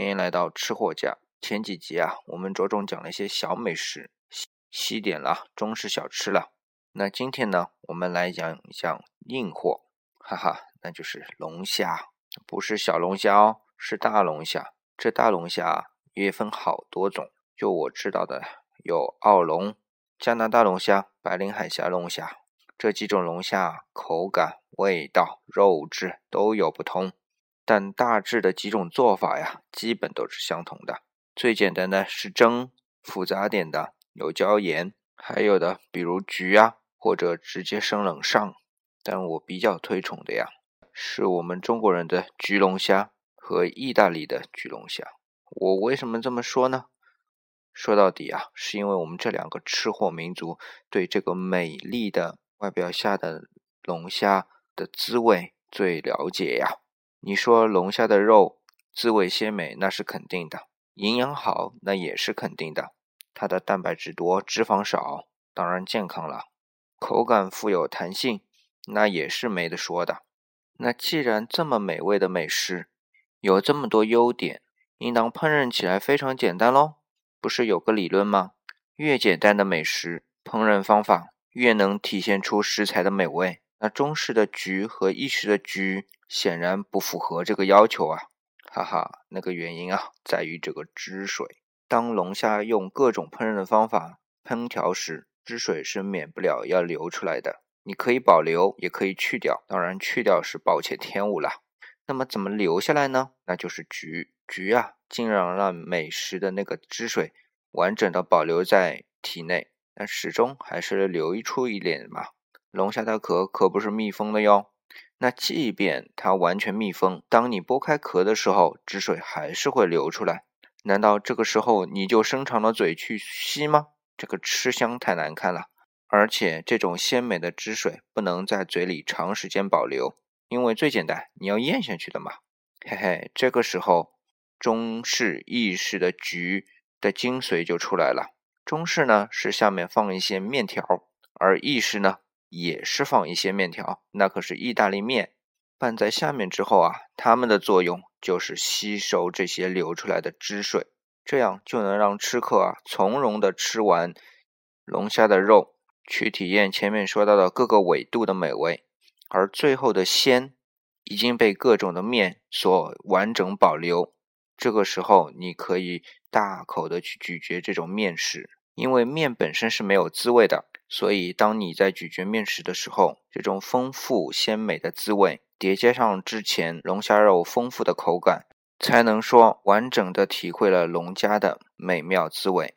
欢迎来到吃货家。前几集啊，我们着重讲了一些小美食，西点了中式小吃了。那今天呢，我们来讲一讲硬货，哈哈，那就是龙虾，不是小龙虾哦，是大龙虾。这大龙虾也分好多种，就我知道的有澳龙、加拿大龙虾、白令海峡龙虾这几种龙虾，口感、味道、肉质都有不同。但大致的几种做法呀，基本都是相同的。最简单的是蒸，复杂点的有椒盐，还有的比如焗啊，或者直接生冷上。但我比较推崇的呀，是我们中国人的焗龙虾和意大利的焗龙虾。我为什么这么说呢？说到底啊，是因为我们这两个吃货民族对这个美丽的外表下的龙虾的滋味最了解呀。你说龙虾的肉滋味鲜美，那是肯定的；营养好，那也是肯定的。它的蛋白质多，脂肪少，当然健康了。口感富有弹性，那也是没得说的。那既然这么美味的美食，有这么多优点，应当烹饪起来非常简单喽？不是有个理论吗？越简单的美食，烹饪方法越能体现出食材的美味。那中式的焗和意式的焗显然不符合这个要求啊，哈哈，那个原因啊在于这个汁水。当龙虾用各种烹饪的方法烹调时，汁水是免不了要流出来的。你可以保留，也可以去掉，当然去掉是暴殄天物了。那么怎么留下来呢？那就是焗，焗啊，尽量让美食的那个汁水完整的保留在体内，但始终还是流出一点嘛。龙虾的壳可不是密封的哟，那即便它完全密封，当你剥开壳的时候，汁水还是会流出来。难道这个时候你就伸长了嘴去吸吗？这个吃相太难看了。而且这种鲜美的汁水不能在嘴里长时间保留，因为最简单，你要咽下去的嘛。嘿嘿，这个时候中式、意式的局的精髓就出来了。中式呢是下面放一些面条，而意式呢。也是放一些面条，那可是意大利面，拌在下面之后啊，它们的作用就是吸收这些流出来的汁水，这样就能让吃客啊从容的吃完龙虾的肉，去体验前面说到的各个纬度的美味，而最后的鲜已经被各种的面所完整保留，这个时候你可以大口的去咀嚼这种面食，因为面本身是没有滋味的。所以，当你在咀嚼面食的时候，这种丰富鲜美的滋味叠加上之前龙虾肉丰富的口感，才能说完整的体会了龙虾的美妙滋味。